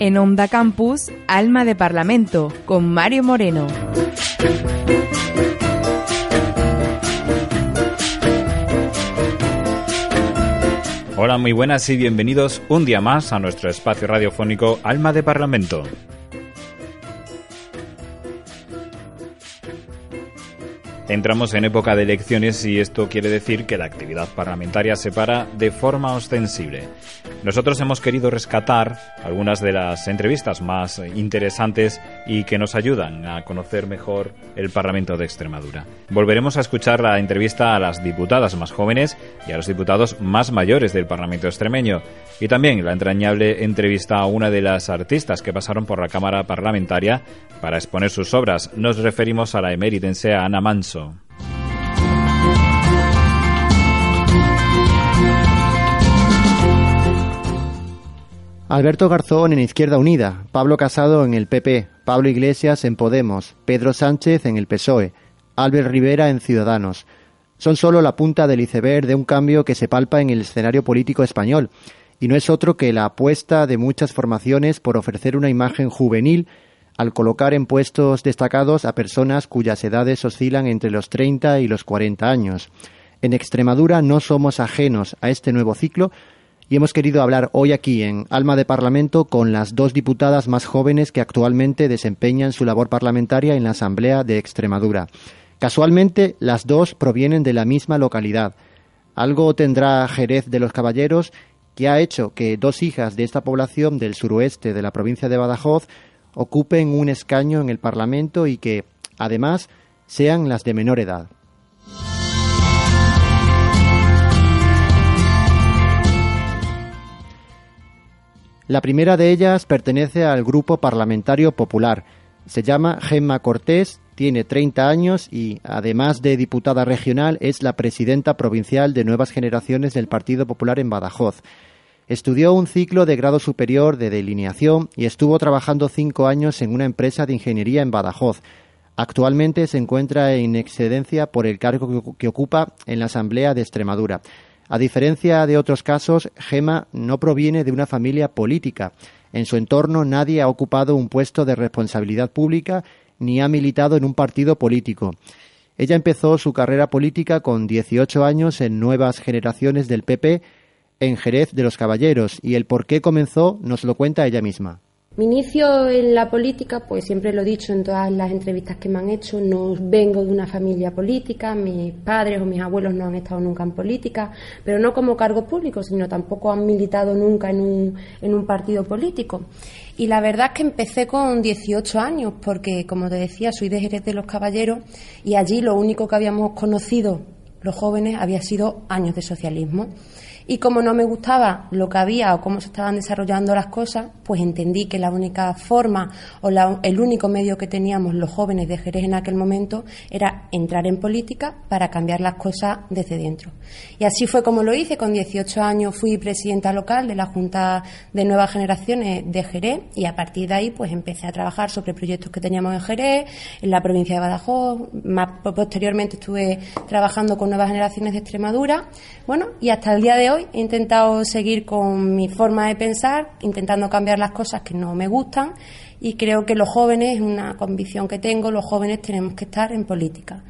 En Onda Campus, Alma de Parlamento, con Mario Moreno. Hola, muy buenas y bienvenidos un día más a nuestro espacio radiofónico Alma de Parlamento. Entramos en época de elecciones y esto quiere decir que la actividad parlamentaria se para de forma ostensible. Nosotros hemos querido rescatar algunas de las entrevistas más interesantes y que nos ayudan a conocer mejor el Parlamento de Extremadura. Volveremos a escuchar la entrevista a las diputadas más jóvenes y a los diputados más mayores del Parlamento extremeño y también la entrañable entrevista a una de las artistas que pasaron por la Cámara Parlamentaria para exponer sus obras. Nos referimos a la emeritense Ana Manso. Alberto Garzón en Izquierda Unida, Pablo Casado en el PP, Pablo Iglesias en Podemos, Pedro Sánchez en el PSOE, Albert Rivera en Ciudadanos. Son solo la punta del iceberg de un cambio que se palpa en el escenario político español, y no es otro que la apuesta de muchas formaciones por ofrecer una imagen juvenil al colocar en puestos destacados a personas cuyas edades oscilan entre los 30 y los 40 años. En Extremadura no somos ajenos a este nuevo ciclo y hemos querido hablar hoy aquí en Alma de Parlamento con las dos diputadas más jóvenes que actualmente desempeñan su labor parlamentaria en la Asamblea de Extremadura. Casualmente, las dos provienen de la misma localidad. Algo tendrá Jerez de los Caballeros que ha hecho que dos hijas de esta población del suroeste de la provincia de Badajoz ocupen un escaño en el Parlamento y que, además, sean las de menor edad. La primera de ellas pertenece al Grupo Parlamentario Popular. Se llama Gemma Cortés, tiene 30 años y, además de diputada regional, es la presidenta provincial de Nuevas Generaciones del Partido Popular en Badajoz. Estudió un ciclo de grado superior de delineación y estuvo trabajando cinco años en una empresa de ingeniería en Badajoz. Actualmente se encuentra en excedencia por el cargo que ocupa en la Asamblea de Extremadura. A diferencia de otros casos, Gema no proviene de una familia política. En su entorno nadie ha ocupado un puesto de responsabilidad pública ni ha militado en un partido político. Ella empezó su carrera política con 18 años en Nuevas Generaciones del PP en Jerez de los Caballeros y el por qué comenzó nos lo cuenta ella misma. Mi inicio en la política, pues siempre lo he dicho en todas las entrevistas que me han hecho, no vengo de una familia política, mis padres o mis abuelos no han estado nunca en política, pero no como cargo público, sino tampoco han militado nunca en un, en un partido político. Y la verdad es que empecé con 18 años, porque como te decía, soy de Jerez de los Caballeros y allí lo único que habíamos conocido los jóvenes había sido años de socialismo. Y como no me gustaba lo que había o cómo se estaban desarrollando las cosas, pues entendí que la única forma o el único medio que teníamos los jóvenes de Jerez en aquel momento era entrar en política para cambiar las cosas desde dentro. Y así fue como lo hice. Con 18 años fui presidenta local de la Junta de Nuevas Generaciones de Jerez y a partir de ahí pues empecé a trabajar sobre proyectos que teníamos en Jerez, en la provincia de Badajoz. Más posteriormente estuve trabajando con Nuevas Generaciones de Extremadura. Bueno, y hasta el día de hoy he intentado seguir con mi forma de pensar, intentando cambiar las cosas que no me gustan y creo que los jóvenes, es una convicción que tengo, los jóvenes tenemos que estar en política.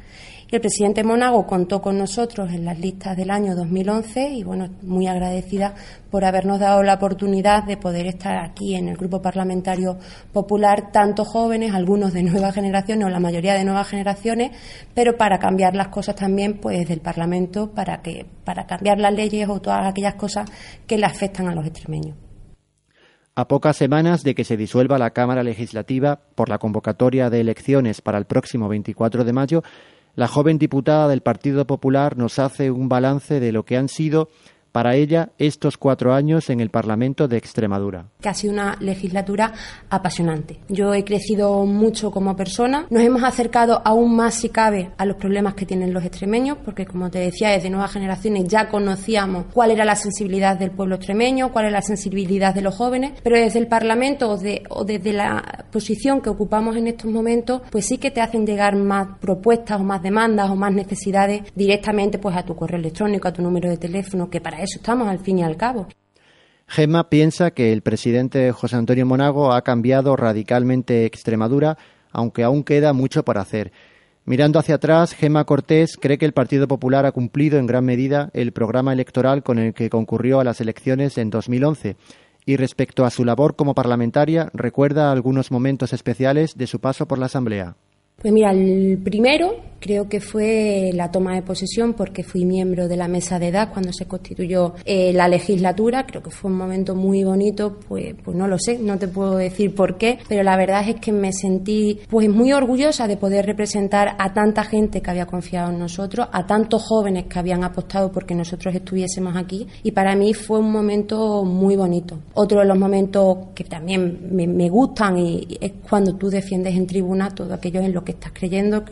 El presidente Monago contó con nosotros en las listas del año 2011 y bueno, muy agradecida por habernos dado la oportunidad de poder estar aquí en el Grupo Parlamentario Popular, tanto jóvenes, algunos de nuevas generaciones o la mayoría de nuevas generaciones, pero para cambiar las cosas también pues del Parlamento para que para cambiar las leyes o todas aquellas cosas que le afectan a los extremeños. A pocas semanas de que se disuelva la Cámara Legislativa por la convocatoria de elecciones para el próximo 24 de mayo, la joven diputada del Partido Popular nos hace un balance de lo que han sido para ella estos cuatro años en el Parlamento de Extremadura. Ha sido una legislatura apasionante. Yo he crecido mucho como persona, nos hemos acercado aún más si cabe a los problemas que tienen los extremeños, porque como te decía, desde nuevas generaciones ya conocíamos cuál era la sensibilidad del pueblo extremeño, cuál era la sensibilidad de los jóvenes, pero desde el Parlamento o, desde la posición que ocupamos en estos momentos, pues sí que te hacen llegar más propuestas o más demandas o más necesidades directamente pues a tu correo electrónico, a tu número de teléfono, que para eso estamos al fin y al cabo. Gemma piensa que el presidente José Antonio Monago ha cambiado radicalmente Extremadura, aunque aún queda mucho por hacer. Mirando hacia atrás, Gemma Cortés cree que el Partido Popular ha cumplido en gran medida el programa electoral con el que concurrió a las elecciones en 2011 y respecto a su labor como parlamentaria recuerda algunos momentos especiales de su paso por la Asamblea. Pues mira, el primero creo que fue la toma de posesión porque fui miembro de la mesa de edad cuando se constituyó eh, la legislatura. Creo que fue un momento muy bonito, pues, pues no lo sé, no te puedo decir por qué, pero la verdad es que me sentí pues muy orgullosa de poder representar a tanta gente que había confiado en nosotros, a tantos jóvenes que habían apostado porque nosotros estuviésemos aquí y para mí fue un momento muy bonito. Otro de los momentos que también me, me gustan y es cuando tú defiendes en tribuna todo aquello en lo que estás creyendo,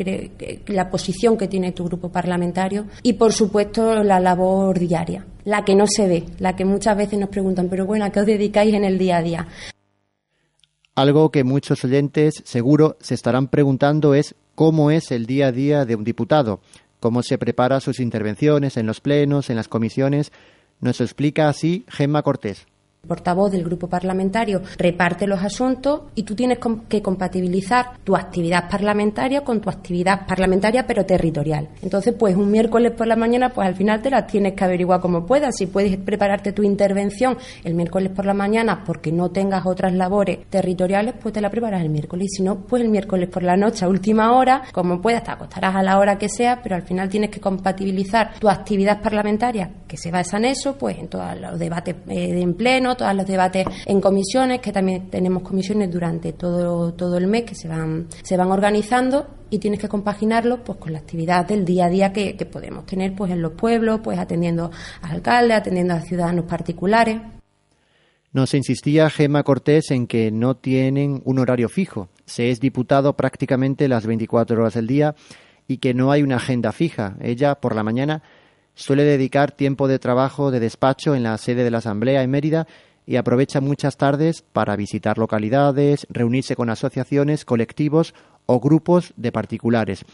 la posición que tiene tu grupo parlamentario y, por supuesto, la labor diaria, la que no se ve, la que muchas veces nos preguntan, pero bueno, ¿a qué os dedicáis en el día a día? Algo que muchos oyentes seguro se estarán preguntando es cómo es el día a día de un diputado, cómo se prepara sus intervenciones en los plenos, en las comisiones. Nos explica así Gemma Cortés portavoz del grupo parlamentario reparte los asuntos y tú tienes que compatibilizar tu actividad parlamentaria con tu actividad parlamentaria pero territorial. Entonces, pues un miércoles por la mañana, pues al final te las tienes que averiguar como puedas. Si puedes prepararte tu intervención el miércoles por la mañana porque no tengas otras labores territoriales, pues te la preparas el miércoles. Y si no, pues el miércoles por la noche a última hora, como puedas, te acostarás a la hora que sea, pero al final tienes que compatibilizar tu actividad parlamentaria, que se basa en eso, pues en todos los debates eh, en pleno, todos los debates en comisiones, que también tenemos comisiones durante todo, todo el mes que se van, se van organizando y tienes que compaginarlo pues con la actividad del día a día que, podemos tener pues en los pueblos, pues atendiendo a alcaldes, atendiendo a ciudadanos particulares. Nos insistía Gema Cortés en que no tienen un horario fijo. Se es diputado prácticamente las 24 horas del día y que no hay una agenda fija. Ella, por la mañana, suele dedicar tiempo de trabajo de despacho en la sede de la Asamblea en Mérida y aprovecha muchas tardes para visitar localidades, reunirse con asociaciones, colectivos o grupos de particulares.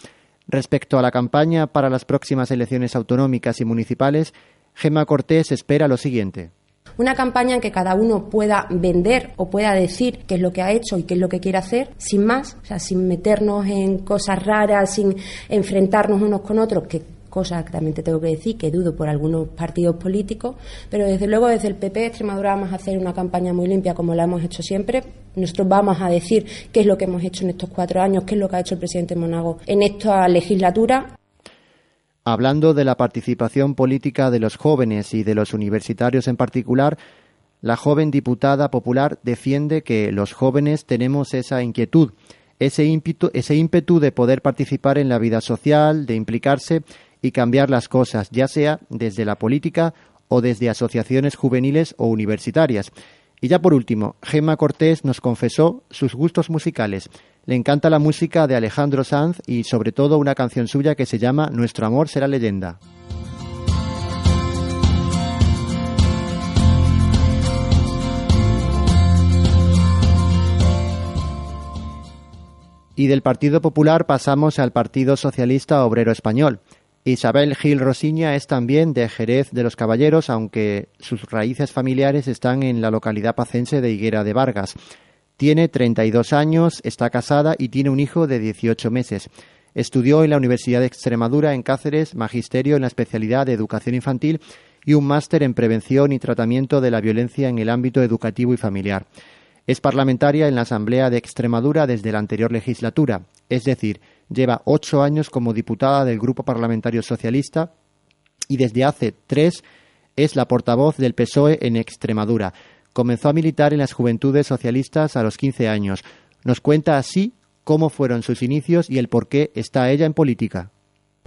Respecto a la campaña para las próximas elecciones autonómicas y municipales, Gema Cortés espera lo siguiente. Una campaña en que cada uno pueda vender o pueda decir qué es lo que ha hecho y qué es lo que quiere hacer, sin más, o sea, sin meternos en cosas raras, sin enfrentarnos unos con otros, cosa que también te tengo que decir que dudo por algunos partidos políticos, pero desde luego desde el PP Extremadura vamos a hacer una campaña muy limpia como la hemos hecho siempre. Nosotros vamos a decir qué es lo que hemos hecho en estos cuatro años, qué es lo que ha hecho el presidente Monago en esta legislatura. Hablando de la participación política de los jóvenes y de los universitarios en particular, la joven diputada popular defiende que los jóvenes tenemos esa inquietud, ese ímpetu, ese ímpetu de poder participar en la vida social, de implicarse y cambiar las cosas, ya sea desde la política o desde asociaciones juveniles o universitarias. Y ya por último, Gemma Cortés nos confesó sus gustos musicales. Le encanta la música de Alejandro Sanz y sobre todo una canción suya que se llama Nuestro amor será leyenda. Y del Partido Popular pasamos al Partido Socialista Obrero Español. Isabel Gil Rosiña es también de Jerez de los Caballeros, aunque sus raíces familiares están en la localidad pacense de Higuera de Vargas. Tiene 32 años, está casada y tiene un hijo de 18 meses. Estudió en la Universidad de Extremadura en Cáceres, magisterio en la especialidad de educación infantil y un máster en prevención y tratamiento de la violencia en el ámbito educativo y familiar. Es parlamentaria en la Asamblea de Extremadura desde la anterior legislatura, es decir, lleva ocho años como diputada del Grupo Parlamentario Socialista y desde hace tres es la portavoz del PSOE en Extremadura. Comenzó a militar en las Juventudes Socialistas a los 15 años. Nos cuenta así cómo fueron sus inicios y el por qué está ella en política.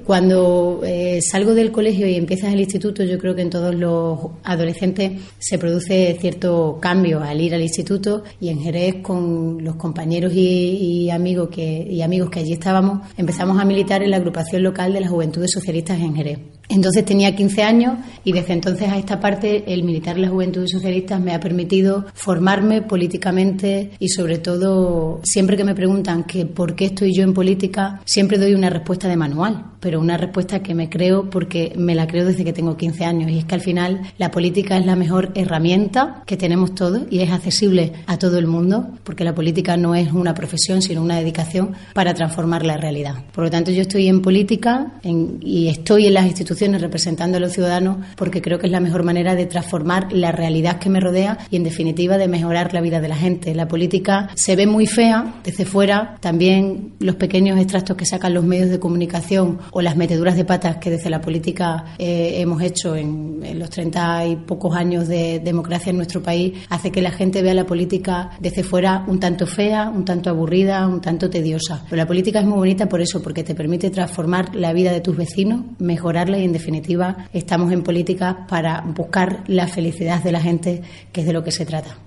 Cuando eh, salgo del colegio y empiezas el instituto, yo creo que en todos los adolescentes se produce cierto cambio al ir al instituto y en Jerez con los compañeros y, amigos que, y amigos que allí estábamos, empezamos a militar en la agrupación local de las Juventudes Socialistas en Jerez. Entonces tenía 15 años y desde entonces a esta parte el militar de la Juventud Socialistas me ha permitido formarme políticamente y sobre todo siempre que me preguntan que por qué estoy yo en política, siempre doy una respuesta de manual, pero una respuesta que me creo porque me la creo desde que tengo 15 años y es que al final la política es la mejor herramienta que tenemos todos y es accesible a todo el mundo porque la política no es una profesión sino una dedicación para transformar la realidad. Por lo tanto yo estoy en política y estoy en las instituciones representando a los ciudadanos porque creo que es la mejor manera de transformar la realidad que me rodea y en definitiva de mejorar la vida de la gente. La política se ve muy fea desde fuera, también los pequeños extractos que sacan los medios de comunicación o las meteduras de patas que desde la política eh, hemos hecho en, en los treinta y pocos años de democracia en nuestro país hace que la gente vea la política desde fuera un tanto fea, un tanto aburrida, un tanto tediosa. Pero la política es muy bonita por eso, porque te permite transformar la vida de tus vecinos, mejorarla y en definitiva estamos en política para buscar la felicidad de la gente, que es de lo que se trata.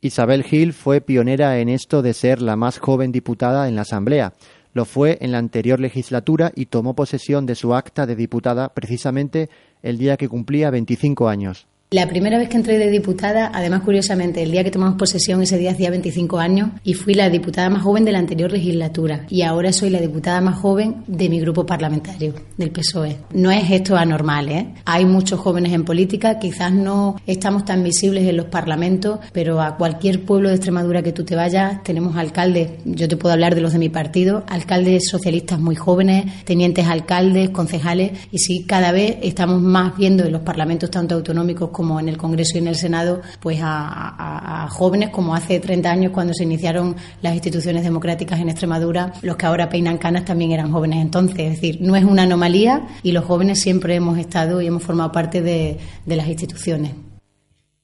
Isabel Gil fue pionera en esto de ser la más joven diputada en la Asamblea. Lo fue en la anterior legislatura y tomó posesión de su acta de diputada precisamente el día que cumplía 25 años. La primera vez que entré de diputada, además curiosamente, el día que tomamos posesión, ese día hacía 25 años y fui la diputada más joven de la anterior legislatura y ahora soy la diputada más joven de mi grupo parlamentario, del PSOE. No es esto anormal, ¿eh? Hay muchos jóvenes en política, quizás no estamos tan visibles en los parlamentos, pero a cualquier pueblo de Extremadura que tú te vayas, tenemos alcaldes, yo te puedo hablar de los de mi partido, alcaldes socialistas muy jóvenes, tenientes alcaldes, concejales, y sí, cada vez estamos más viendo en los parlamentos tanto autonómicos como como en el Congreso y en el Senado, pues a, jóvenes como hace 30 años cuando se iniciaron las instituciones democráticas en Extremadura, los que ahora peinan canas también eran jóvenes entonces. Es decir, no es una anomalía y los jóvenes siempre hemos estado y hemos formado parte de, de las instituciones.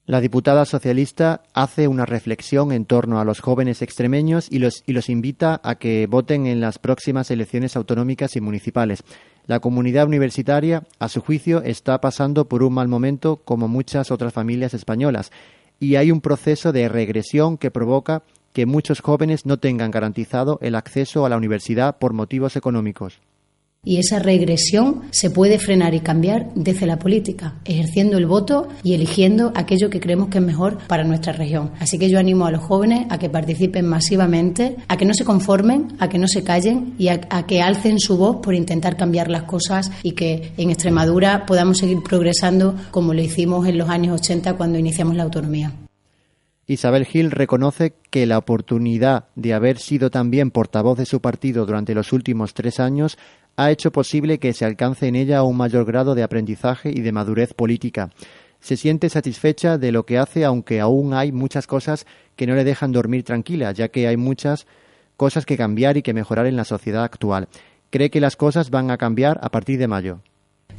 La diputada socialista hace una reflexión en torno a los jóvenes extremeños y los, y los invita a que voten en las próximas elecciones autonómicas y municipales. La comunidad universitaria, a su juicio, está pasando por un mal momento como muchas otras familias españolas y hay un proceso de regresión que provoca que muchos jóvenes no tengan garantizado el acceso a la universidad por motivos económicos. Y esa regresión se puede frenar y cambiar desde la política, ejerciendo el voto y eligiendo aquello que creemos que es mejor para nuestra región. Así que yo animo a los jóvenes a que participen masivamente, a que no se conformen, a que no se callen y a, que alcen su voz por intentar cambiar las cosas y que en Extremadura podamos seguir progresando como lo hicimos en los años 80 cuando iniciamos la autonomía. Isabel Gil reconoce que la oportunidad de haber sido también portavoz de su partido durante los últimos tres años ha hecho posible que se alcance en ella un mayor grado de aprendizaje y de madurez política. Se siente satisfecha de lo que hace, aunque aún hay muchas cosas que no le dejan dormir tranquila, ya que hay muchas cosas que cambiar y que mejorar en la sociedad actual. Cree que las cosas van a cambiar a partir de mayo.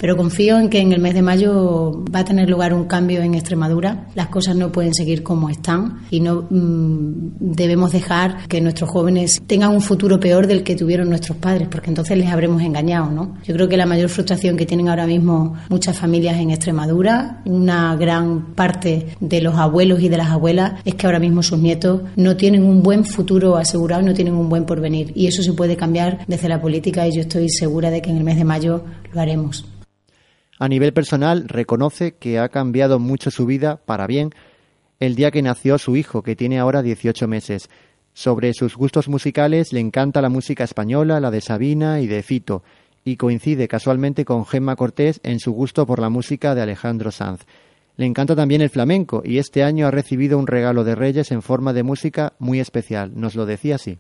Pero confío en que en el mes de mayo va a tener lugar un cambio en Extremadura. Las cosas no pueden seguir como están y no mm, debemos dejar que nuestros jóvenes tengan un futuro peor del que tuvieron nuestros padres, porque entonces les habremos engañado, ¿no? Yo creo que la mayor frustración que tienen ahora mismo muchas familias en Extremadura, una gran parte de los abuelos y de las abuelas, es que ahora mismo sus nietos no tienen un buen futuro asegurado, no tienen un buen porvenir. Y eso se puede cambiar desde la política y yo estoy segura de que en el mes de mayo lo haremos. A nivel personal, reconoce que ha cambiado mucho su vida para bien el día que nació su hijo, que tiene ahora 18 meses. Sobre sus gustos musicales, le encanta la música española, la de Sabina y de Fito, y coincide casualmente con Gemma Cortés en su gusto por la música de Alejandro Sanz. Le encanta también el flamenco y este año ha recibido un regalo de Reyes en forma de música muy especial. Nos lo decía así.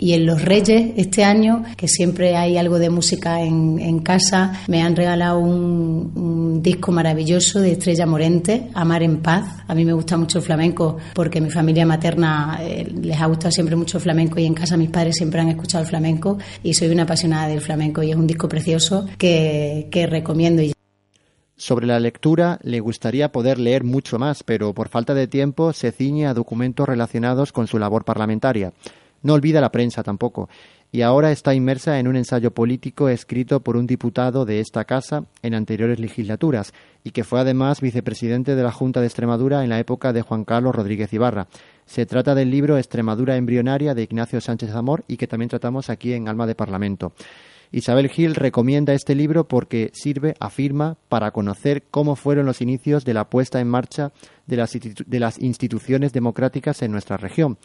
Y en los Reyes, este año, que siempre hay algo de música en, casa, me han regalado un, disco maravilloso de Estrella Morente, Amar en Paz. A mí me gusta mucho el flamenco porque mi familia materna eh, les ha gustado siempre mucho el flamenco y en casa mis padres siempre han escuchado el flamenco y soy una apasionada del flamenco y es un disco precioso que, que recomiendo. Sobre la lectura le gustaría poder leer mucho más, pero por falta de tiempo se ciñe a documentos relacionados con su labor parlamentaria. No olvida la prensa tampoco, y ahora está inmersa en un ensayo político escrito por un diputado de esta casa en anteriores legislaturas, y que fue además vicepresidente de la Junta de Extremadura en la época de Juan Carlos Rodríguez Ibarra. Se trata del libro Extremadura embrionaria de Ignacio Sánchez Amor y que también tratamos aquí en Alma de Parlamento. Isabel Gil recomienda este libro porque sirve, afirma, para conocer cómo fueron los inicios de la puesta en marcha de las, de las instituciones democráticas en nuestra región.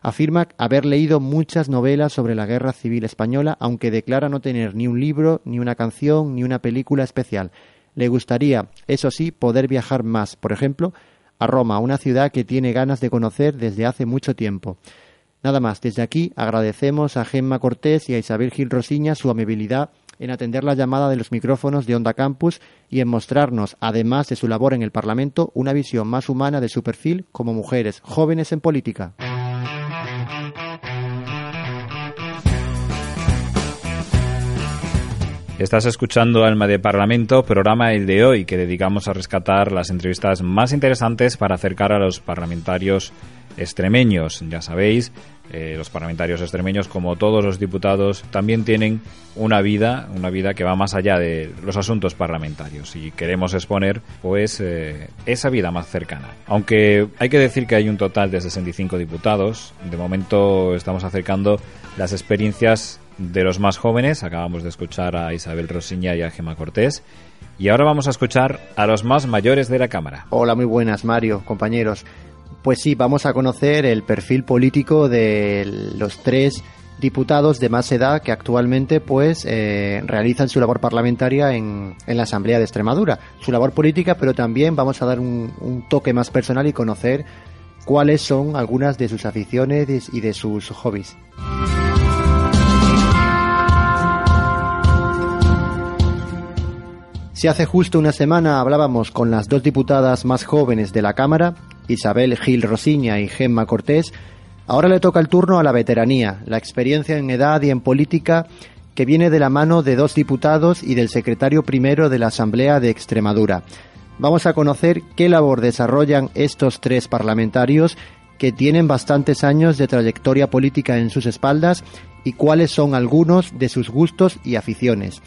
Afirma haber leído muchas novelas sobre la Guerra Civil Española, aunque declara no tener ni un libro, ni una canción, ni una película especial. Le gustaría, eso sí, poder viajar más, por ejemplo, a Roma, una ciudad que tiene ganas de conocer desde hace mucho tiempo. Nada más, desde aquí agradecemos a Gemma Cortés y a Isabel Gil Rosiña su amabilidad en atender la llamada de los micrófonos de Onda Campus y en mostrarnos, además de su labor en el Parlamento, una visión más humana de su perfil como mujeres jóvenes en política. Estás escuchando Alma de Parlamento, programa el de hoy que dedicamos a rescatar las entrevistas más interesantes para acercar a los parlamentarios extremeños. Ya sabéis, eh, los parlamentarios extremeños, como todos los diputados, también tienen una vida, una vida que va más allá de los asuntos parlamentarios y queremos exponer, pues, eh, esa vida más cercana. Aunque hay que decir que hay un total de 65 diputados, de momento estamos acercando las experiencias de los más jóvenes. Acabamos de escuchar a Isabel Rosiña y a Gema Cortés. Y ahora vamos a escuchar a los más mayores de la Cámara. Hola, muy buenas, Mario, compañeros. Pues sí, vamos a conocer el perfil político de los tres diputados de más edad que actualmente pues eh, realizan su labor parlamentaria en, en, la Asamblea de Extremadura. Su labor política, pero también vamos a dar un toque más personal y conocer cuáles son algunas de sus aficiones y de sus hobbies. Si hace justo una semana hablábamos con las dos diputadas más jóvenes de la Cámara, Isabel Gil Rosiña y Gemma Cortés, ahora le toca el turno a la veteranía, la experiencia en edad y en política que viene de la mano de dos diputados y del secretario primero de la Asamblea de Extremadura. Vamos a conocer qué labor desarrollan estos tres parlamentarios que tienen bastantes años de trayectoria política en sus espaldas y cuáles son algunos de sus gustos y aficiones.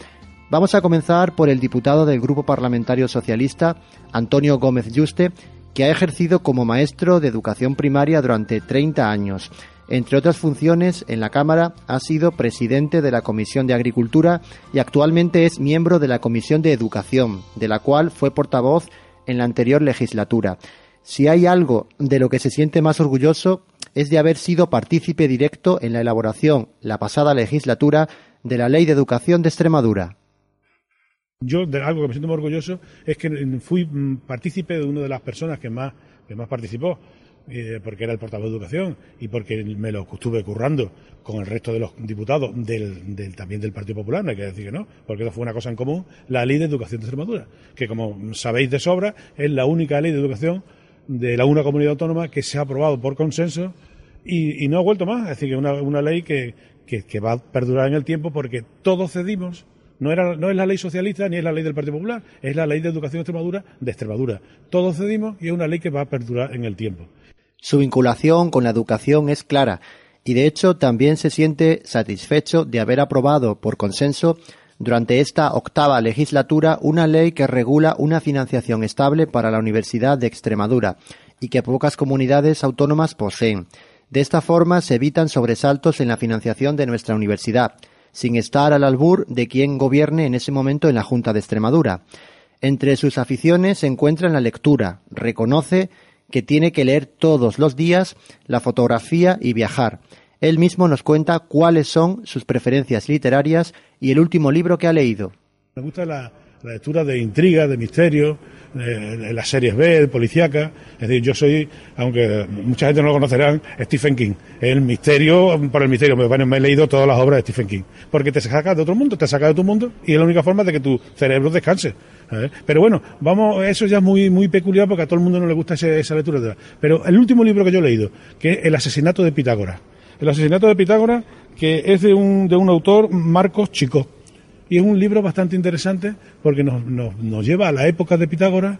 Vamos a comenzar por el diputado del Grupo Parlamentario Socialista, Antonio Gómez Yuste, que ha ejercido como maestro de educación primaria durante 30 años. Entre otras funciones, en la Cámara ha sido presidente de la Comisión de Agricultura y actualmente es miembro de la Comisión de Educación, de la cual fue portavoz en la anterior legislatura. Si hay algo de lo que se siente más orgulloso es de haber sido partícipe directo en la elaboración, la pasada legislatura, de la Ley de Educación de Extremadura. Yo de algo que me siento muy orgulloso es que fui partícipe de una de las personas que más, que más participó, eh, porque era el portavoz de educación y porque me lo estuve currando con el resto de los diputados del, del, también del Partido Popular, no hay que decir que no, porque eso fue una cosa en común, la ley de educación de Extremadura, que como sabéis de sobra es la única ley de educación de la una comunidad autónoma que se ha aprobado por consenso y, y no ha vuelto más, es decir, que una, una ley que, que, que va a perdurar en el tiempo porque todos cedimos no, es la ley socialista ni es la ley del Partido Popular, es la ley de educación de Extremadura de Extremadura. Todos cedimos y es una ley que va a perdurar en el tiempo. Su vinculación con la educación es clara y de hecho también se siente satisfecho de haber aprobado por consenso durante esta octava legislatura una ley que regula una financiación estable para la Universidad de Extremadura y que pocas comunidades autónomas poseen. De esta forma se evitan sobresaltos en la financiación de nuestra universidad sin estar al albur de quien gobierne en ese momento en la Junta de Extremadura. Entre sus aficiones se encuentra la lectura. Reconoce que tiene que leer todos los días la fotografía y viajar. Él mismo nos cuenta cuáles son sus preferencias literarias y el último libro que ha leído. Gusta la, la lectura de intriga, de misterio, de, las series B, policíaca. Es decir, yo soy, aunque mucha gente no lo conocerán, Stephen King. El misterio, por el misterio, me, he leído todas las obras de Stephen King. Porque te saca de otro mundo, te saca de tu mundo y es la única forma de que tu cerebro descanse. Pero bueno, vamos, eso ya es muy, muy peculiar porque a todo el mundo no le gusta esa lectura. Pero el último libro que yo he leído, que es El asesinato de Pitágoras. El asesinato de Pitágoras, que es de un, de un autor, Marcos Chico y es un libro bastante interesante porque nos, nos, lleva a la época de Pitágoras,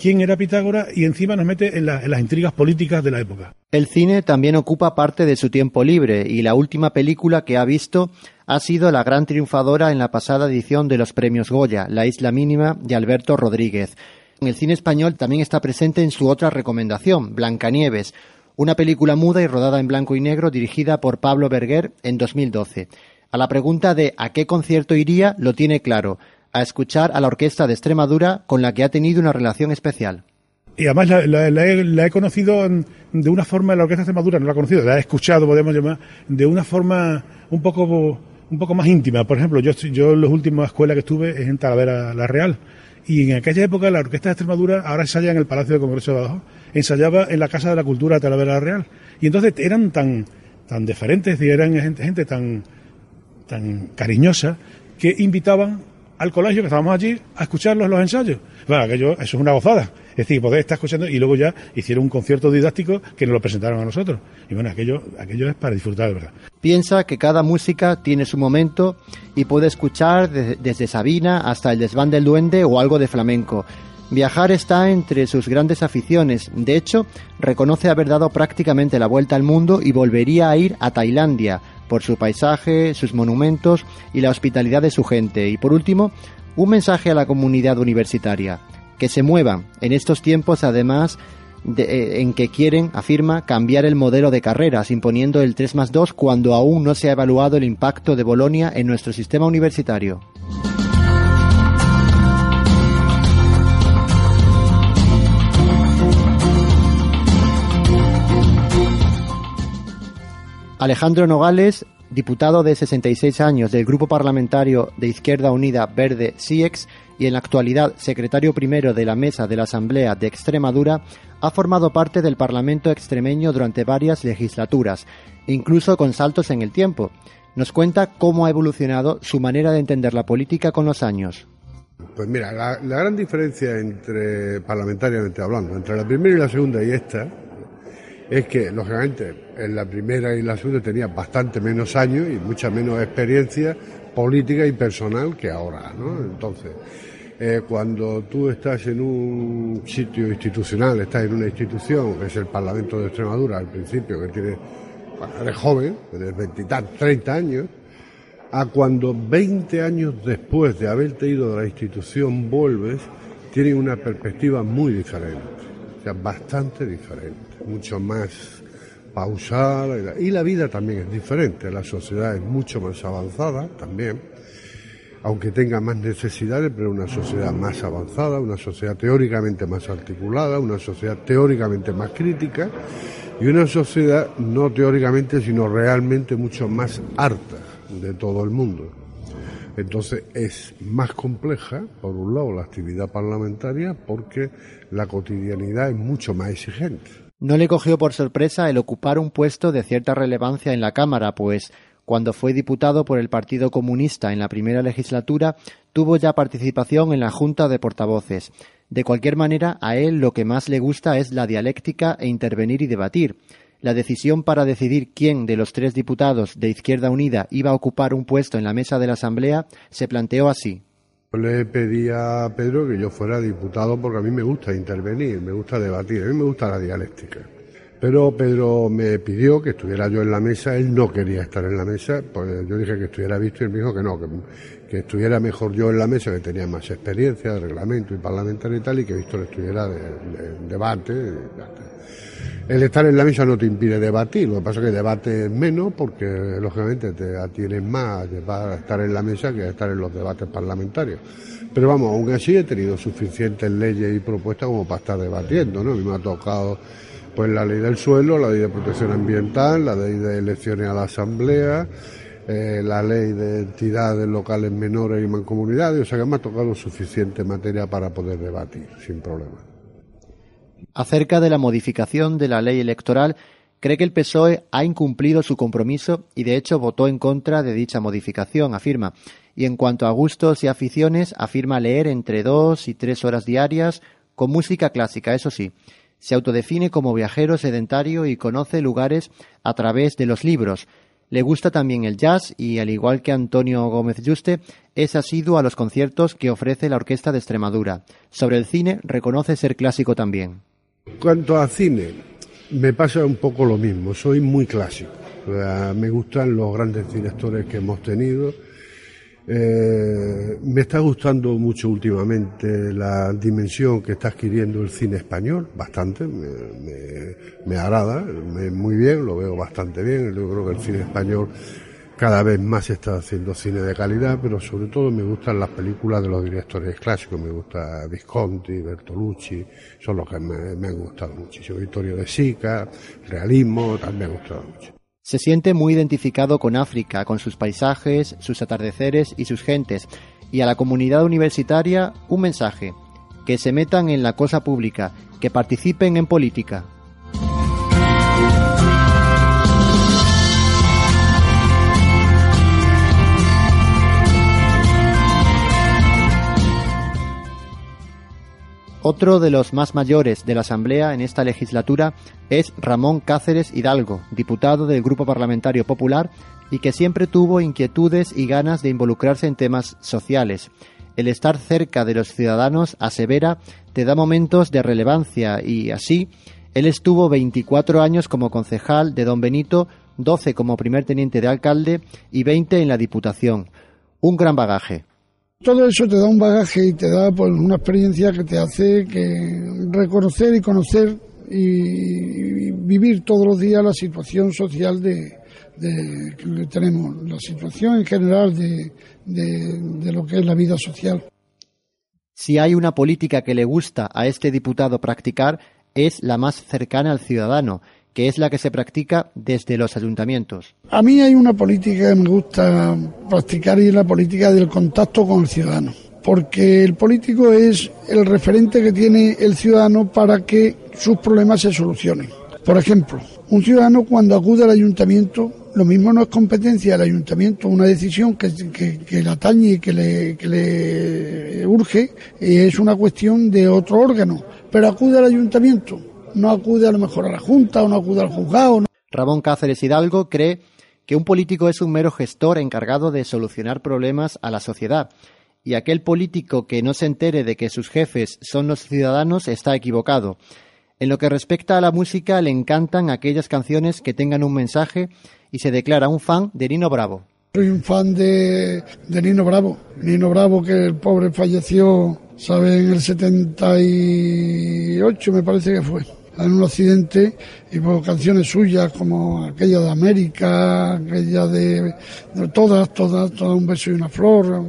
quién era Pitágoras y encima nos mete en, en, las intrigas políticas de la época. El cine también ocupa parte de su tiempo libre y la última película que ha visto ha sido la gran triunfadora en la pasada edición de los premios Goya, La Isla Mínima de Alberto Rodríguez. El cine español también está presente en su otra recomendación, Blancanieves, una película muda y rodada en blanco y negro dirigida por Pablo Berger en 2012. A la pregunta de a qué concierto iría, lo tiene claro, a escuchar a la Orquesta de Extremadura con la que ha tenido una relación especial. Y además la, he, conocido de una forma, la Orquesta de Extremadura no la he conocido, la he escuchado, podemos llamar, de una forma un poco, un poco más íntima. Por ejemplo, yo, yo en las últimas escuelas que estuve es en Talavera la Real. Y en aquella época la Orquesta de Extremadura, ahora ensaya en el Palacio de Congreso de Abajo, ensayaba en la Casa de la Cultura de Talavera la Real. Y entonces eran tan, tan diferentes eran gente, gente tan, tan cariñosa que invitaban al colegio que estábamos allí a escucharlos los ensayos. Bueno, aquello, eso es una gozada. Es decir, poder estar escuchando y luego ya hicieron un concierto didáctico que nos lo presentaron a nosotros. Y bueno, aquello, aquello es para disfrutar de verdad. Piensa que cada música tiene su momento y puede escuchar desde Sabina hasta el desván del duende o algo de flamenco. Viajar está entre sus grandes aficiones. De hecho, reconoce haber dado prácticamente la vuelta al mundo y volvería a ir a Tailandia por su paisaje, sus monumentos y la hospitalidad de su gente. Y por último, un mensaje a la comunidad universitaria que se muevan en estos tiempos, además eh, en que quieren, afirma, cambiar el modelo de carreras, imponiendo el 3 más 2 cuando aún no se ha evaluado el impacto de Bolonia en nuestro sistema universitario. Alejandro Nogales, diputado de 66 años del Grupo Parlamentario de Izquierda Unida Verde SIEX, y en la actualidad secretario primero de la Mesa de la Asamblea de Extremadura, ha formado parte del Parlamento extremeño durante varias legislaturas, incluso con saltos en el tiempo. Nos cuenta cómo ha evolucionado su manera de entender la política con los años. Pues mira, la, gran diferencia entre, parlamentariamente hablando, entre la primera y la segunda y esta, es que, lógicamente, en la primera y la segunda tenía bastante menos años y mucha menos experiencia política y personal que ahora, ¿no? Entonces, eh, cuando tú estás en un sitio institucional, estás en una institución, que es el Parlamento de Extremadura, al principio, que tiene, bueno, eres joven, tienes 20, 30 años, a cuando 20 años después de haberte ido de la institución vuelves, tiene una perspectiva muy diferente, o sea, bastante diferente, mucho más pausada, y la vida también es diferente, la sociedad es mucho más avanzada también aunque tenga más necesidades, pero una sociedad más avanzada, una sociedad teóricamente más articulada, una sociedad teóricamente más crítica y una sociedad no teóricamente, sino realmente mucho más harta de todo el mundo. Entonces es más compleja, por un lado, la actividad parlamentaria porque la cotidianidad es mucho más exigente. No le cogió por sorpresa el ocupar un puesto de cierta relevancia en la Cámara, pues cuando fue diputado por el Partido Comunista en la primera legislatura, tuvo ya participación en la Junta de Portavoces. De cualquier manera, a él lo que más le gusta es la dialéctica e intervenir y debatir. La decisión para decidir quién de los tres diputados de Izquierda Unida iba a ocupar un puesto en la mesa de la Asamblea se planteó así. Le pedí a Pedro que yo fuera diputado porque a mí me gusta intervenir, me gusta debatir, a mí me gusta la dialéctica. Pero Pedro me pidió que estuviera yo en la mesa, él no quería estar en la mesa, pues yo dije que estuviera visto y él me dijo que no, que, estuviera mejor yo en la mesa, que tenía más experiencia de reglamento y parlamentario y tal, y que Víctor estuviera de, debate. El estar en la mesa no te impide debatir, lo que pasa es que debates menos porque lógicamente te atienes más a estar en la mesa que a estar en los debates parlamentarios. Pero vamos, aún así he tenido suficientes leyes y propuestas como para estar debatiendo, ¿no? A mí me ha tocado pues la ley del suelo, la ley de protección ambiental, la ley de elecciones a la asamblea, eh, la ley de entidades locales menores y mancomunidades, o sea que me ha tocado suficiente materia para poder debatir sin problema. Acerca de la modificación de la ley electoral, cree que el PSOE ha incumplido su compromiso y de hecho votó en contra de dicha modificación, afirma. Y en cuanto a gustos y aficiones, afirma leer entre dos y tres horas diarias con música clásica, eso sí. Se autodefine como viajero sedentario y conoce lugares a través de los libros. Le gusta también el jazz y, al igual que Antonio Gómez Juste, es asiduo a los conciertos que ofrece la Orquesta de Extremadura. Sobre el cine, reconoce ser clásico también. Cuanto a cine, me pasa un poco lo mismo. Soy muy clásico. me gustan los grandes directores que hemos tenido eh, me está gustando mucho últimamente la dimensión que está adquiriendo el cine español, bastante, me, agrada, muy bien, lo veo bastante bien, yo creo que el cine español cada vez más se está haciendo cine de calidad, pero sobre todo me gustan las películas de los directores clásicos, me gusta Visconti, Bertolucci, son los que me, han gustado muchísimo. Vittorio de Sica, realismo, también me ha gustado mucho. Se siente muy identificado con África, con sus paisajes, sus atardeceres y sus gentes, y a la comunidad universitaria un mensaje, que se metan en la cosa pública, que participen en política. Otro de los más mayores de la Asamblea en esta legislatura es Ramón Cáceres Hidalgo, diputado del Grupo Parlamentario Popular y que siempre tuvo inquietudes y ganas de involucrarse en temas sociales. El estar cerca de los ciudadanos, asevera, te da momentos de relevancia y así, él estuvo 24 años como concejal de Don Benito, 12 como primer teniente de alcalde y 20 en la Diputación. Un gran bagaje. Todo eso te da un bagaje y te da pues, una experiencia que te hace que reconocer y conocer y vivir todos los días la situación social de, que tenemos, la situación en general de, de lo que es la vida social. Si hay una política que le gusta a este diputado practicar, es la más cercana al ciudadano, que es la que se practica desde los ayuntamientos. A mí hay una política que me gusta practicar y es la política del contacto con el ciudadano, porque el político es el referente que tiene el ciudadano para que sus problemas se solucionen. Por ejemplo, un ciudadano cuando acude al ayuntamiento, lo mismo no es competencia del ayuntamiento, una decisión que, le atañe y que le urge, es una cuestión de otro órgano, pero acude al ayuntamiento no acude a lo mejor a la Junta o no acude al juzgado. Ramón Cáceres Hidalgo cree que un político es un mero gestor encargado de solucionar problemas a la sociedad y aquel político que no se entere de que sus jefes son los ciudadanos está equivocado. En lo que respecta a la música, le encantan aquellas canciones que tengan un mensaje y se declara un fan de Nino Bravo. Soy un fan de, de Nino Bravo. Nino Bravo, que el pobre falleció, ¿sabe? En el 78, me parece que fue en un accidente y por canciones suyas como aquella de América, aquella de, todas, todas, todas un beso y una flor.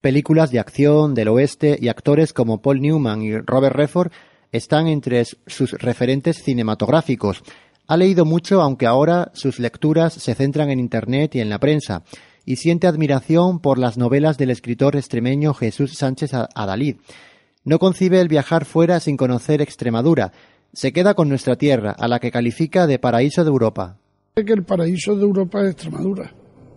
Películas de acción del oeste y actores como Paul Newman y Robert Redford están entre sus referentes cinematográficos. Ha leído mucho, aunque ahora sus lecturas se centran en Internet y en la prensa, y siente admiración por las novelas del escritor extremeño Jesús Sánchez Adalid. No concibe el viajar fuera sin conocer Extremadura. Se queda con nuestra tierra, a la que califica de paraíso de Europa. Que el paraíso de Europa es Extremadura.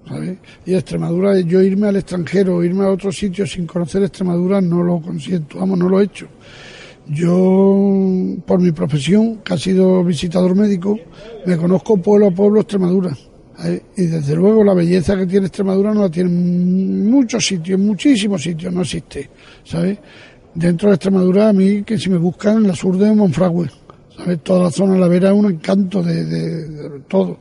¿sabes? Y Extremadura, yo irme al extranjero, irme a otro sitio sin conocer Extremadura, no lo consiento, vamos, no lo he hecho. Yo, por mi profesión, que ha sido visitador médico, me conozco pueblo a pueblo Extremadura. Y desde luego la belleza que tiene Extremadura no la tiene en muchos sitios, en muchísimos sitios, no existe, ¿sabes? Dentro de Extremadura, a mí, que si me buscan en la sur de Monfragüe, ¿sabes? Toda la zona la Vera es un encanto de, todo.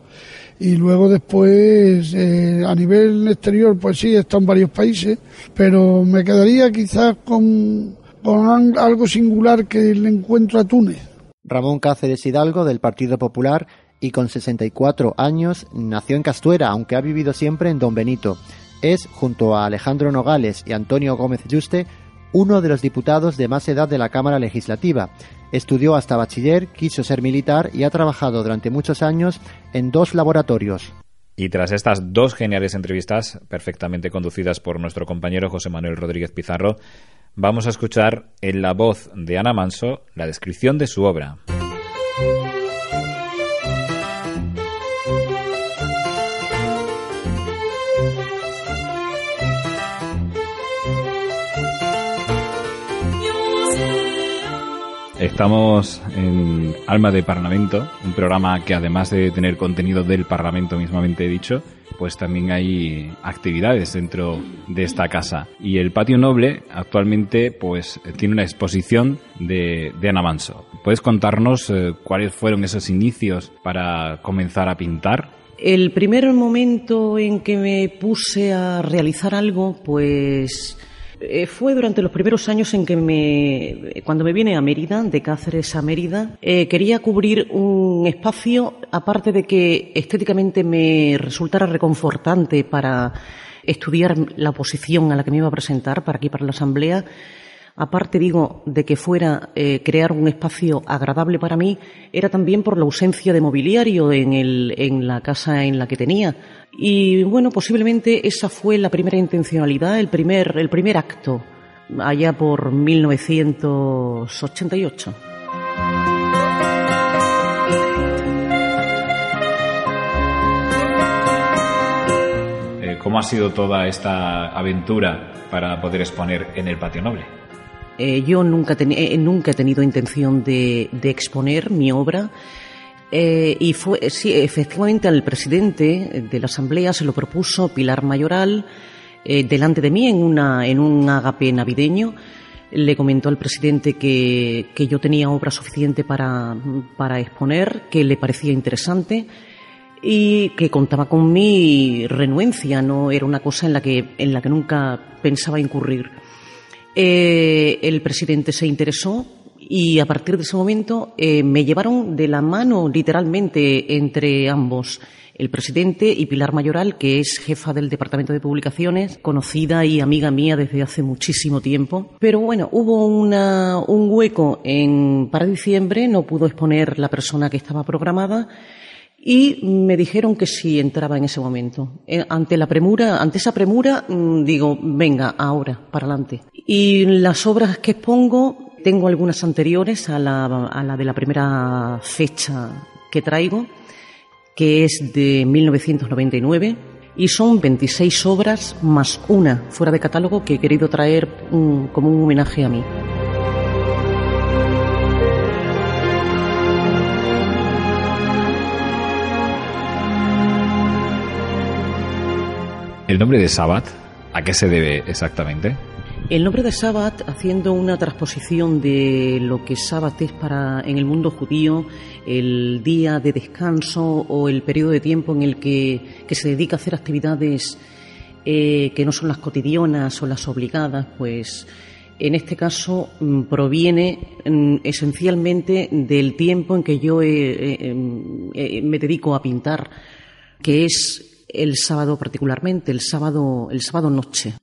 Y luego después, eh, a nivel exterior, pues sí, he en varios países, pero me quedaría quizás con, con algo singular que le encuentro a Túnez. Ramón Cáceres Hidalgo, del Partido Popular, y con 64 años, nació en Castuera, aunque ha vivido siempre en Don Benito. Es, junto a Alejandro Nogales y Antonio Gómez Yuste, uno de los diputados de más edad de la Cámara Legislativa. Estudió hasta bachiller, quiso ser militar y ha trabajado durante muchos años en dos laboratorios. Y tras estas dos geniales entrevistas, perfectamente conducidas por nuestro compañero José Manuel Rodríguez Pizarro, vamos a escuchar en la voz de Ana Manso la descripción de su obra. Estamos en Alma de Parlamento, un programa que además de tener contenido del Parlamento mismamente dicho, pues también hay actividades dentro de esta casa. Y el Patio Noble actualmente pues tiene una exposición de, de Ana Manso. ¿Puedes contarnos eh, cuáles fueron esos inicios para comenzar a pintar? El primer momento en que me puse a realizar algo, pues Eh, fue durante los primeros años en que me, cuando me vine a Mérida, de Cáceres a Mérida, eh, quería cubrir un espacio, aparte de que estéticamente me resultara reconfortante para estudiar la oposición a la que me iba a presentar, para aquí, para la Asamblea, aparte digo de que fuera eh, crear un espacio agradable para mí, era también por la ausencia de mobiliario en, el, en la casa en la que tenía. Y bueno, posiblemente esa fue la primera intencionalidad, el primer, el primer acto, allá por 1988. Eh, ¿Cómo ha sido toda esta aventura para poder exponer en el Patio Noble? Eh, yo nunca, eh, nunca he tenido intención de, exponer mi obra. Eh, y fue, sí, efectivamente al presidente de la Asamblea se lo propuso Pilar Mayoral delante de mí en, una, en un agape navideño. Le comentó al presidente que, que yo tenía obra suficiente para, para exponer, que le parecía interesante y que contaba con mi renuencia, no era una cosa en la que, en la que nunca pensaba incurrir. Eh, el presidente se interesó y a partir de ese momento eh, me llevaron de la mano literalmente entre ambos el presidente y Pilar Mayoral, que es jefa del Departamento de Publicaciones, conocida y amiga mía desde hace muchísimo tiempo. Pero bueno, hubo un hueco en, para diciembre, no pudo exponer la persona que estaba programada y me dijeron que sí entraba en ese momento. Ante la premura, ante esa premura, mm, digo, venga, ahora, para adelante. Y las obras que expongo, tengo algunas anteriores a la, a la de la primera fecha que traigo, que es de 1999, y son 26 obras más una fuera de catálogo que he querido traer mm, como un homenaje a mí. ¿El nombre de Sabbath a qué se debe exactamente? El nombre de Sabbath, haciendo una transposición de lo que Sabbath es para en el mundo judío, el día de descanso o el periodo de tiempo en el que, se dedica a hacer actividades eh, que no son las cotidianas o las obligadas, pues en este caso mm, proviene mm, esencialmente del tiempo en que yo em, me dedico a pintar, que es el sábado particularmente, el sábado, el sábado noche,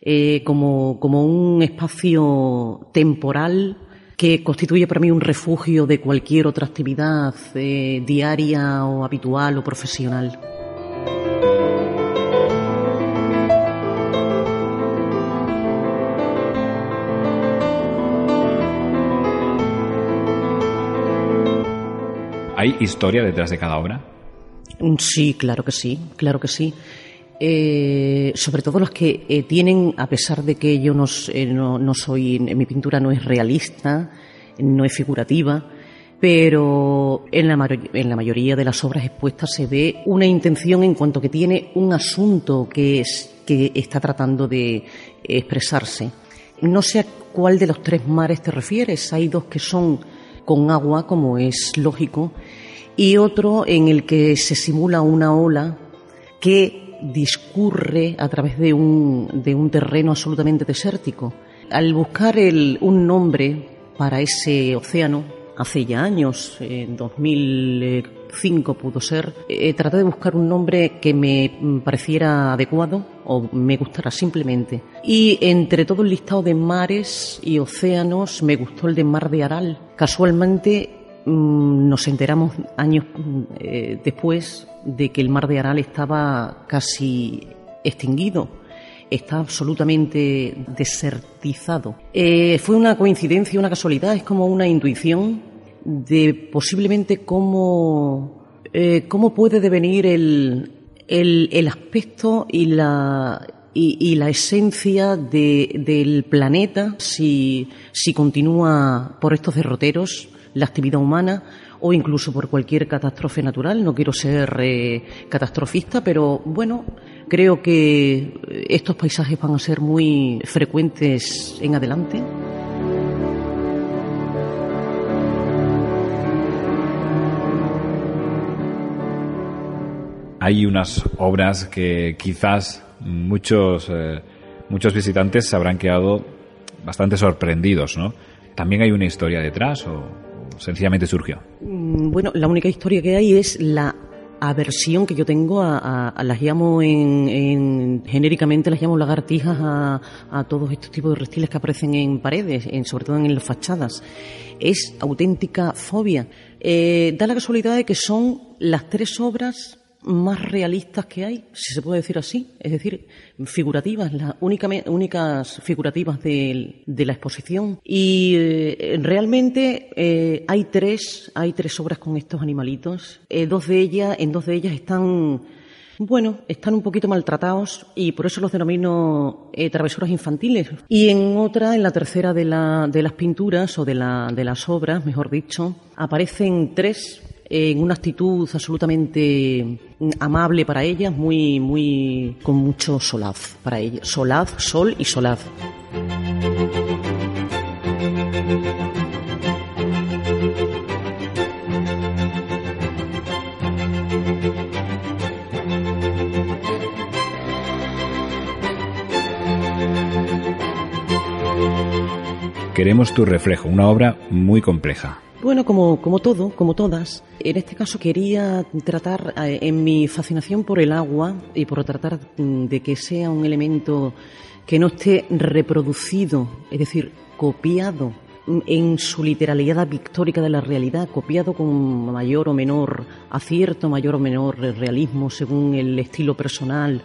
eh, como, como un espacio temporal que constituye para mí un refugio de cualquier otra actividad eh, diaria o habitual o profesional. ¿Hay historia detrás de cada obra? Sí, claro que sí, claro que sí. Eh, sobre todo los que eh, tienen, a pesar de que yo no, eh, no, soy, mi pintura no es realista, no es figurativa, pero en la, en la mayoría de las obras expuestas se ve una intención en cuanto que tiene un asunto que, es, que está tratando de expresarse. No sé a cuál de los tres mares te refieres. Hay dos que son con agua, como es lógico, y otro en el que se simula una ola que discurre a través de un, de un terreno absolutamente desértico. Al buscar el, un nombre para ese océano, hace ya años, en 2005 pudo ser, eh, traté de buscar un nombre que me pareciera adecuado o me gustara simplemente. Y entre todo el listado de mares y océanos me gustó el de Mar de Aral. Casualmente nos enteramos años eh, después de que el mar de Aral estaba casi extinguido, está absolutamente desertizado. Eh, fue una coincidencia, una casualidad, es como una intuición de posiblemente cómo, eh, cómo puede devenir el, el, aspecto y la, y, la esencia del planeta si, si continúa por estos derroteros la actividad humana o incluso por cualquier catástrofe natural. No quiero ser eh, catastrofista, pero bueno, creo que estos paisajes van a ser muy frecuentes en adelante. Hay unas obras que quizás muchos eh, muchos visitantes se habrán quedado bastante sorprendidos, ¿no? ¿También hay una historia detrás o sencillamente surgió? Mm, bueno, la única historia que hay es la aversión que yo tengo a, las llamo en, genéricamente las llamo lagartijas a, a, todos estos tipos de reptiles que aparecen en paredes, en, sobre todo en las fachadas. Es auténtica fobia. Eh, da la casualidad de que son las tres obras más realistas que hay, si se puede decir así, es decir, figurativas, las únicas figurativas de, la exposición. Y eh, realmente eh, hay tres, hay tres obras con estos animalitos. Eh, dos de ellas, en dos de ellas están, bueno, están un poquito maltratados y por eso los denomino travesuras infantiles. Y en otra, en la tercera de, la, de las pinturas o de las obras, mejor dicho, aparecen tres en una actitud absolutamente amable para ellas, muy, muy, con mucho solaz para ellas. Solaz, sol y solaz. Queremos tu reflejo, una obra muy compleja. Bueno, como, como todo, como todas. En este caso quería tratar, eh, en mi fascinación por el agua y por tratar mm, de que sea un elemento que no esté reproducido, es decir, copiado en su literalidad pictórica de la realidad, copiado con mayor o menor acierto, mayor o menor realismo según el estilo personal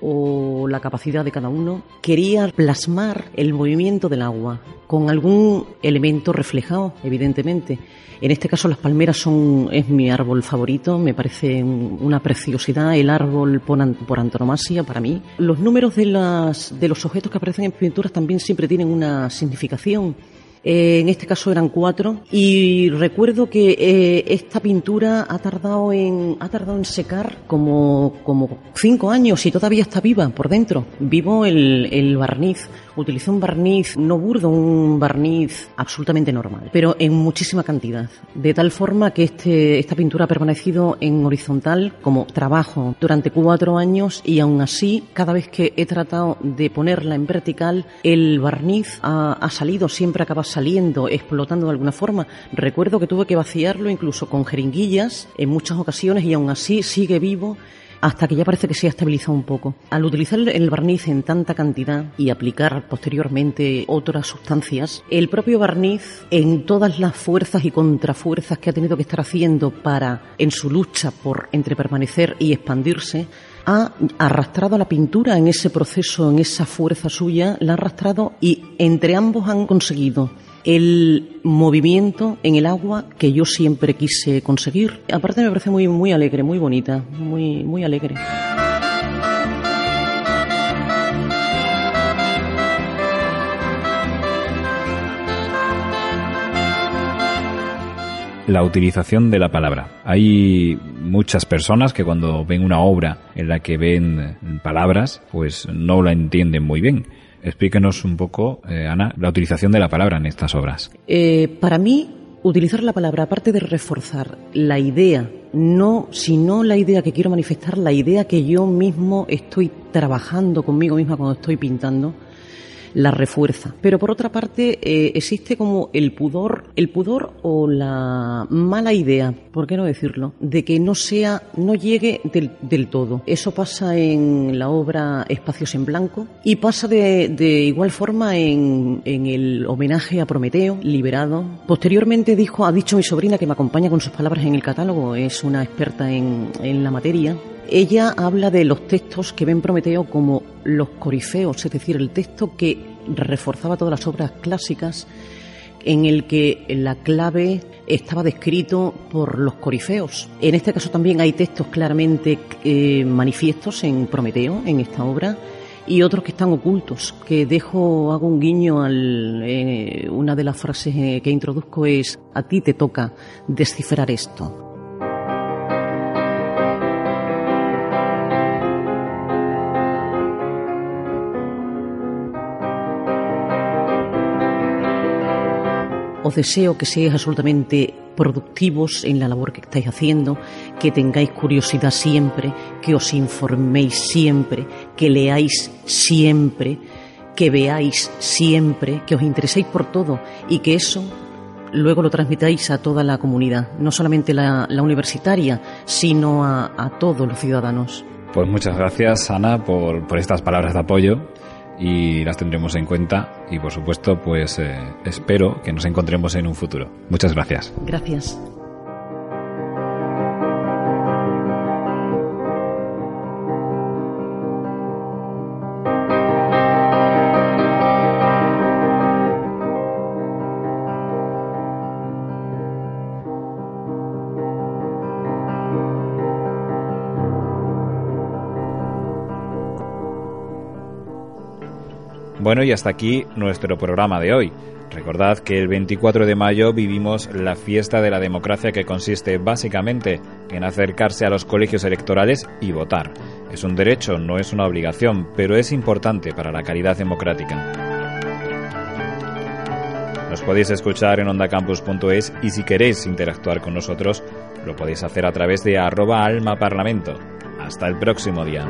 o la capacidad de cada uno, quería plasmar el movimiento del agua con algún elemento reflejado, evidentemente. En este caso las palmeras son es mi árbol favorito, me parece una preciosidad el árbol por, antonomasia para mí. Los números de, las, de los objetos que aparecen en pinturas también siempre tienen una significación. Eh, en este caso eran cuatro. Y recuerdo que eh, esta pintura ha tardado en ha tardado en secar como como cinco años y todavía está viva por dentro. Vivo el, el barniz utilicé un barniz no burdo, un barniz absolutamente normal, pero en muchísima cantidad, de tal forma que este, esta pintura ha permanecido en horizontal como trabajo durante cuatro años y aún así, cada vez que he tratado de ponerla en vertical, el barniz ha, ha salido, siempre acaba saliendo, explotando de alguna forma. Recuerdo que tuve que vaciarlo incluso con jeringuillas en muchas ocasiones y aún así sigue vivo hasta que ya parece que se ha estabilizado un poco. Al utilizar el barniz en tanta cantidad y aplicar posteriormente otras sustancias, el propio barniz, en todas las fuerzas y contrafuerzas que ha tenido que estar haciendo para, en su lucha por entre permanecer y expandirse, ha arrastrado la pintura en ese proceso, en esa fuerza suya, la ha arrastrado y entre ambos han conseguido el movimiento en el agua que yo siempre quise conseguir. Aparte me parece muy, muy alegre, muy bonita, muy, muy alegre. la utilización de la palabra. Hay muchas personas que cuando ven una obra en la que ven palabras, pues no la entienden muy bien. Explíquenos un poco, eh, Ana, la utilización de la palabra en estas obras. Eh, para mí, utilizar la palabra, aparte de reforzar la idea, no, sino la idea que quiero manifestar, la idea que yo mismo estoy trabajando conmigo misma cuando estoy pintando, la refuerza. Pero por otra parte, eh, existe como el pudor, el pudor o la mala idea, ¿por qué no decirlo? De que no sea, no llegue del, del todo. Eso pasa en la obra Espacios en Blanco y pasa de, de igual forma en, en, el homenaje a Prometeo, liberado. Posteriormente dijo, ha dicho mi sobrina que me acompaña con sus palabras en el catálogo, es una experta en, en la materia, ella habla de los textos que ven Prometeo como los corifeos, es decir, el texto que reforzaba todas las obras clásicas en el que la clave estaba descrito por los corifeos. En este caso también hay textos claramente eh, manifiestos en Prometeo, en esta obra, y otros que están ocultos, que dejo, hago un guiño al, eh, una de las frases eh, que introduzco es, a ti te toca descifrar esto. Os deseo que seáis absolutamente productivos en la labor que estáis haciendo, que tengáis curiosidad siempre, que os informéis siempre, que leáis siempre, que veáis siempre, que os intereséis por todo y que eso luego lo transmitáis a toda la comunidad, no solamente la, universitaria, sino a, todos los ciudadanos. Pues muchas gracias, Ana, por, por estas palabras de apoyo y las tendremos en cuenta y por supuesto pues eh, espero que nos encontremos en un futuro. Muchas gracias. Gracias. Bueno, y hasta aquí nuestro programa de hoy. Recordad que el 24 de mayo vivimos la fiesta de la democracia que consiste básicamente en acercarse a los colegios electorales y votar. Es un derecho, no es una obligación, pero es importante para la calidad democrática. Nos podéis escuchar en ondacampus.es y si queréis interactuar con nosotros, lo podéis hacer a través de arroba almaparlamento. Hasta el próximo día.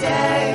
day.